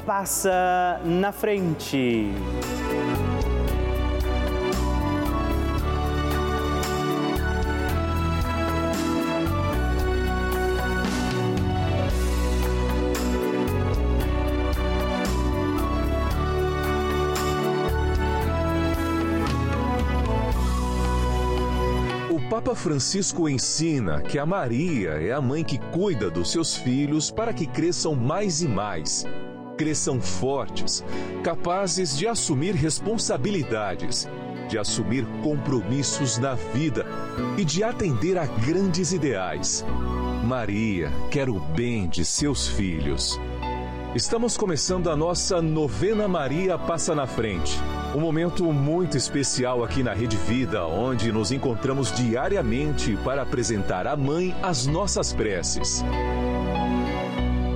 passa na frente. O Papa Francisco ensina que a Maria é a mãe que cuida dos seus filhos para que cresçam mais e mais cresçam fortes, capazes de assumir responsabilidades, de assumir compromissos na vida e de atender a grandes ideais. Maria quer o bem de seus filhos. Estamos começando a nossa novena Maria Passa na Frente. Um momento muito especial aqui na Rede Vida, onde nos encontramos diariamente para apresentar à Mãe as nossas preces.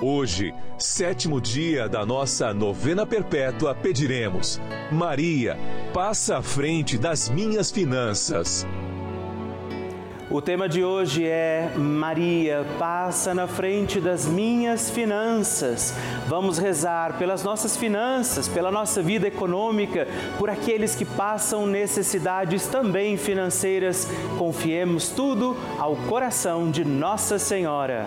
Hoje, sétimo dia da nossa novena perpétua, pediremos: Maria, passa à frente das minhas finanças. O tema de hoje é Maria, passa na frente das minhas finanças. Vamos rezar pelas nossas finanças, pela nossa vida econômica, por aqueles que passam necessidades também financeiras. Confiemos tudo ao coração de Nossa Senhora.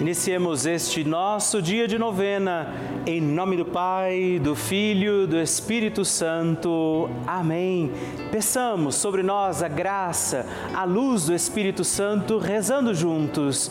Iniciemos este nosso dia de novena, em nome do Pai, do Filho, do Espírito Santo. Amém. Peçamos sobre nós a graça, a luz do Espírito Santo, rezando juntos.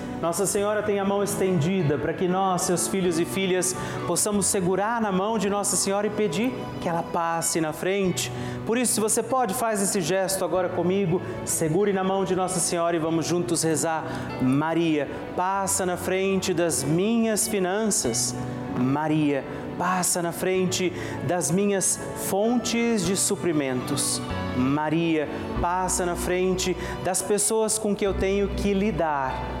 Nossa Senhora tem a mão estendida para que nós, seus filhos e filhas, possamos segurar na mão de Nossa Senhora e pedir que ela passe na frente. Por isso, se você pode, faz esse gesto agora comigo, segure na mão de Nossa Senhora e vamos juntos rezar. Maria, passa na frente das minhas finanças. Maria, passa na frente das minhas fontes de suprimentos. Maria, passa na frente das pessoas com que eu tenho que lidar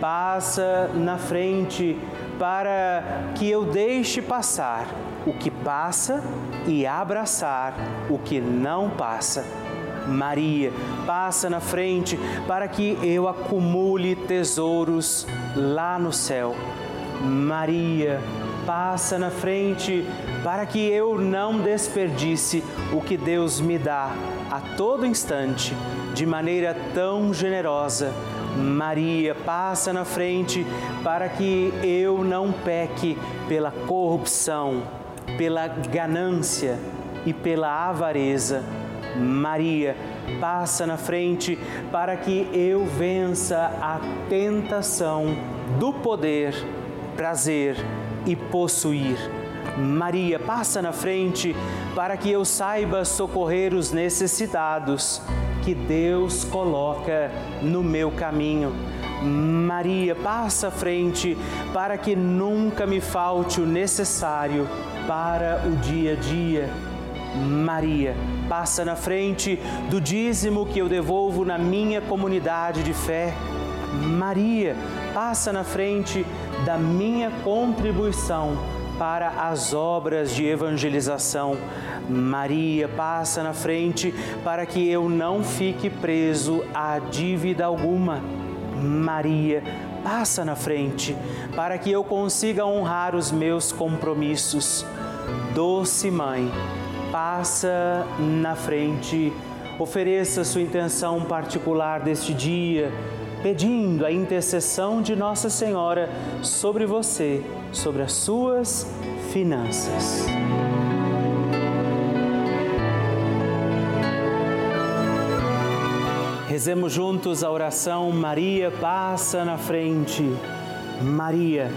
passa na frente para que eu deixe passar o que passa e abraçar o que não passa. Maria, passa na frente para que eu acumule tesouros lá no céu. Maria, passa na frente para que eu não desperdice o que Deus me dá a todo instante, de maneira tão generosa Maria, passa na frente para que eu não peque pela corrupção, pela ganância, e pela avareza. Maria, passa na frente para que eu vença a tentação do poder, prazer e possuir. Maria, passa na frente para que eu saiba socorrer os necessitados que Deus coloca no meu caminho. Maria, passa à frente para que nunca me falte o necessário para o dia a dia. Maria, passa na frente do dízimo que eu devolvo na minha comunidade de fé. Maria, passa na frente da minha contribuição para as obras de evangelização. Maria passa na frente para que eu não fique preso a dívida alguma. Maria passa na frente para que eu consiga honrar os meus compromissos. Doce Mãe, passa na frente, ofereça sua intenção particular deste dia, pedindo a intercessão de Nossa Senhora sobre você, sobre as suas finanças. Rezemos juntos a oração Maria passa na frente. Maria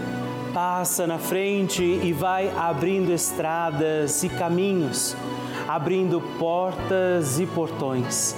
passa na frente e vai abrindo estradas e caminhos, abrindo portas e portões,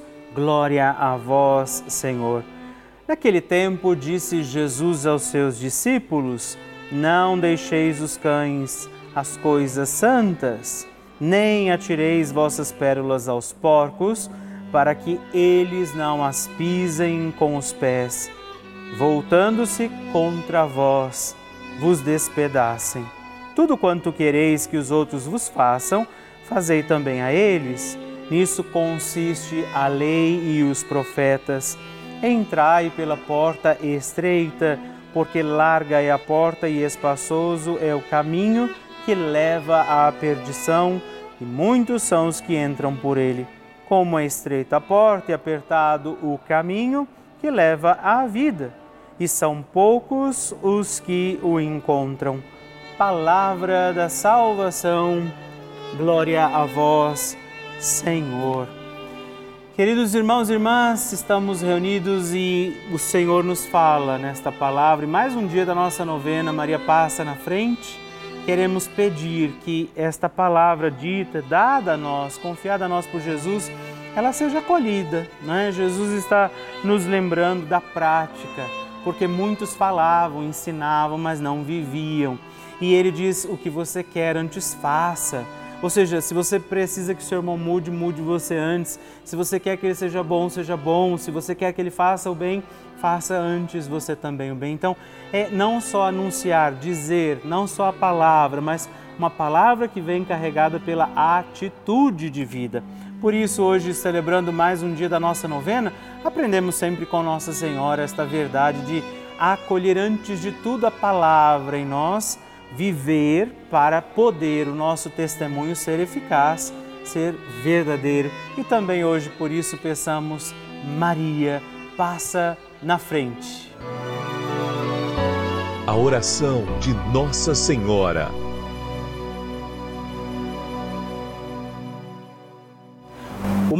Glória a vós, Senhor. Naquele tempo disse Jesus aos seus discípulos: Não deixeis os cães as coisas santas, nem atireis vossas pérolas aos porcos, para que eles não as pisem com os pés, voltando-se contra vós, vos despedacem. Tudo quanto quereis que os outros vos façam, fazei também a eles. Nisso consiste a lei e os profetas. Entrai pela porta estreita, porque larga é a porta e espaçoso é o caminho que leva à perdição, e muitos são os que entram por ele. Como é estreita a porta e apertado o caminho que leva à vida, e são poucos os que o encontram. Palavra da salvação, glória a vós, Senhor. Queridos irmãos e irmãs, estamos reunidos e o Senhor nos fala nesta palavra. E mais um dia da nossa novena, Maria passa na frente queremos pedir que esta palavra dita, dada a nós, confiada a nós por Jesus, ela seja acolhida. Né? Jesus está nos lembrando da prática, porque muitos falavam, ensinavam, mas não viviam. E ele diz: o que você quer antes faça. Ou seja, se você precisa que o seu irmão mude, mude você antes. Se você quer que ele seja bom, seja bom. Se você quer que ele faça o bem, faça antes você também o bem. Então, é não só anunciar, dizer, não só a palavra, mas uma palavra que vem carregada pela atitude de vida. Por isso, hoje, celebrando mais um dia da nossa novena, aprendemos sempre com Nossa Senhora esta verdade de acolher antes de tudo a palavra em nós viver para poder o nosso testemunho ser eficaz, ser verdadeiro. E também hoje, por isso, peçamos, Maria, passa na frente. A oração de Nossa Senhora.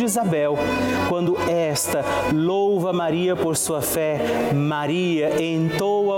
de Isabel, quando esta louva Maria por sua fé, Maria entoa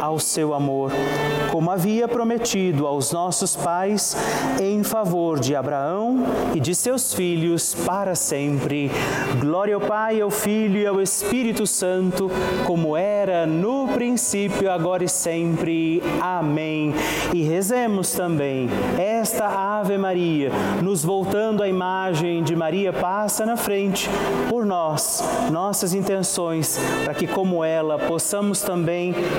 ao seu amor, como havia prometido aos nossos pais, em favor de Abraão e de seus filhos para sempre. Glória ao Pai, ao Filho e ao Espírito Santo, como como era no princípio, agora e sempre. Amém. E rezemos também esta Ave Maria, nos voltando à imagem de Maria passa na frente por nós, nossas intenções, para que como ela possamos também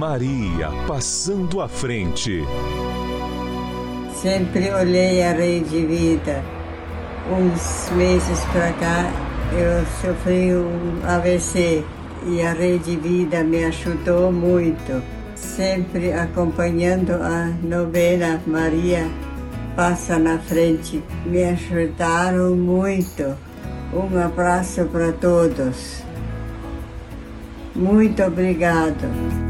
Maria passando à frente. Sempre olhei a rede vida. Uns meses para cá eu sofri um AVC e a Rede Vida me ajudou muito, sempre acompanhando a novena Maria Passa na Frente. Me ajudaram muito. Um abraço para todos. Muito obrigado.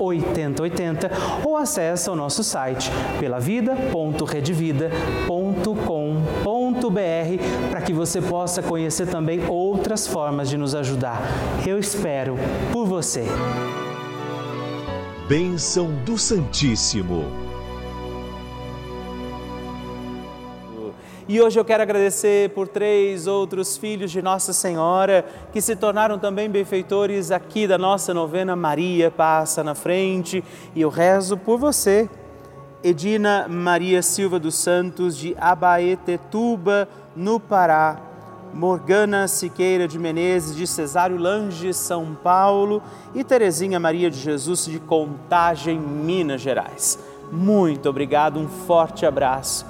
8080 ou acesse o nosso site pelavida.redvida.com.br para que você possa conhecer também outras formas de nos ajudar. Eu espero por você. Bênção do Santíssimo. E hoje eu quero agradecer por três outros filhos de Nossa Senhora que se tornaram também benfeitores aqui da nossa novena Maria Passa na Frente. E eu rezo por você, Edina Maria Silva dos Santos, de Abaetetuba, no Pará. Morgana Siqueira de Menezes, de Cesário Lange, São Paulo. E Terezinha Maria de Jesus, de Contagem, Minas Gerais. Muito obrigado, um forte abraço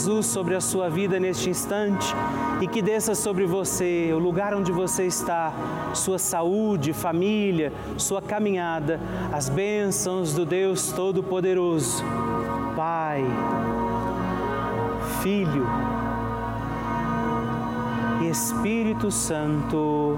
sobre a sua vida neste instante e que desça sobre você, o lugar onde você está, sua saúde, família, sua caminhada, as bênçãos do Deus Todo-Poderoso. Pai, Filho e Espírito Santo.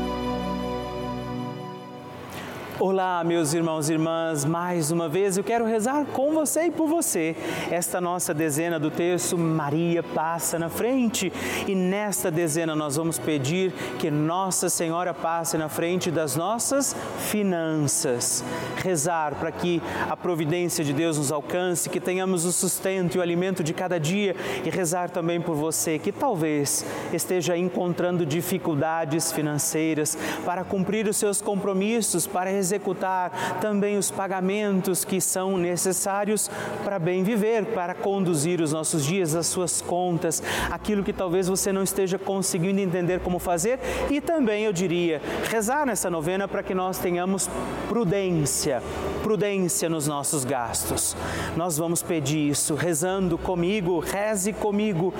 Olá, meus irmãos e irmãs, mais uma vez eu quero rezar com você e por você. Esta nossa dezena do texto Maria passa na frente e nesta dezena nós vamos pedir que Nossa Senhora passe na frente das nossas finanças. Rezar para que a providência de Deus nos alcance, que tenhamos o sustento e o alimento de cada dia e rezar também por você que talvez esteja encontrando dificuldades financeiras para cumprir os seus compromissos, para executar também os pagamentos que são necessários para bem viver, para conduzir os nossos dias, as suas contas, aquilo que talvez você não esteja conseguindo entender como fazer. E também, eu diria, rezar nessa novena para que nós tenhamos prudência, prudência nos nossos gastos. Nós vamos pedir isso rezando comigo, reze comigo,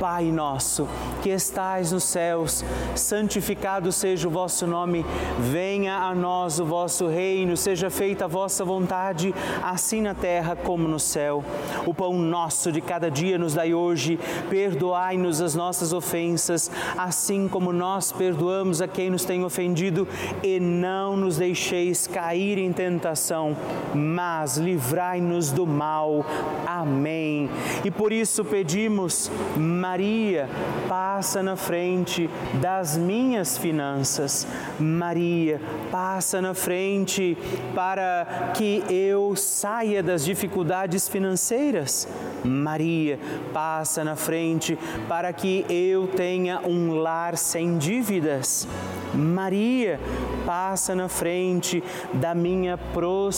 Pai nosso, que estais nos céus, santificado seja o vosso nome, venha a nós o vosso reino, seja feita a vossa vontade, assim na terra como no céu. O pão nosso de cada dia nos dai hoje, perdoai-nos as nossas ofensas, assim como nós perdoamos a quem nos tem ofendido, e não nos deixeis cair em tentação, mas livrai-nos do mal. Amém. E por isso pedimos, Maria, passa na frente das minhas finanças. Maria, passa na frente frente para que eu saia das dificuldades financeiras. Maria, passa na frente para que eu tenha um lar sem dívidas. Maria, passa na frente da minha prosperidade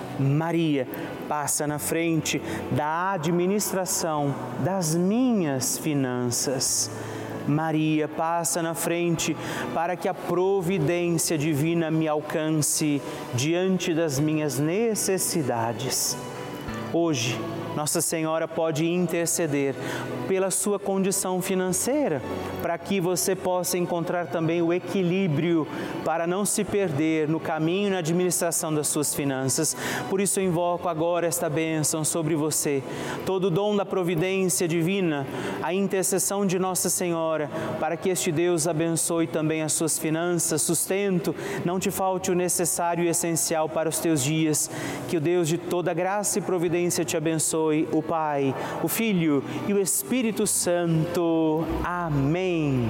Maria passa na frente da administração das minhas finanças. Maria passa na frente para que a providência divina me alcance diante das minhas necessidades. Hoje, nossa Senhora pode interceder pela sua condição financeira, para que você possa encontrar também o equilíbrio para não se perder no caminho e na administração das suas finanças. Por isso eu invoco agora esta bênção sobre você, todo o dom da providência divina, a intercessão de Nossa Senhora, para que este Deus abençoe também as suas finanças, sustento, não te falte o necessário e essencial para os teus dias. Que o Deus de toda graça e providência te abençoe abençoe o Pai, o Filho e o Espírito Santo. Amém.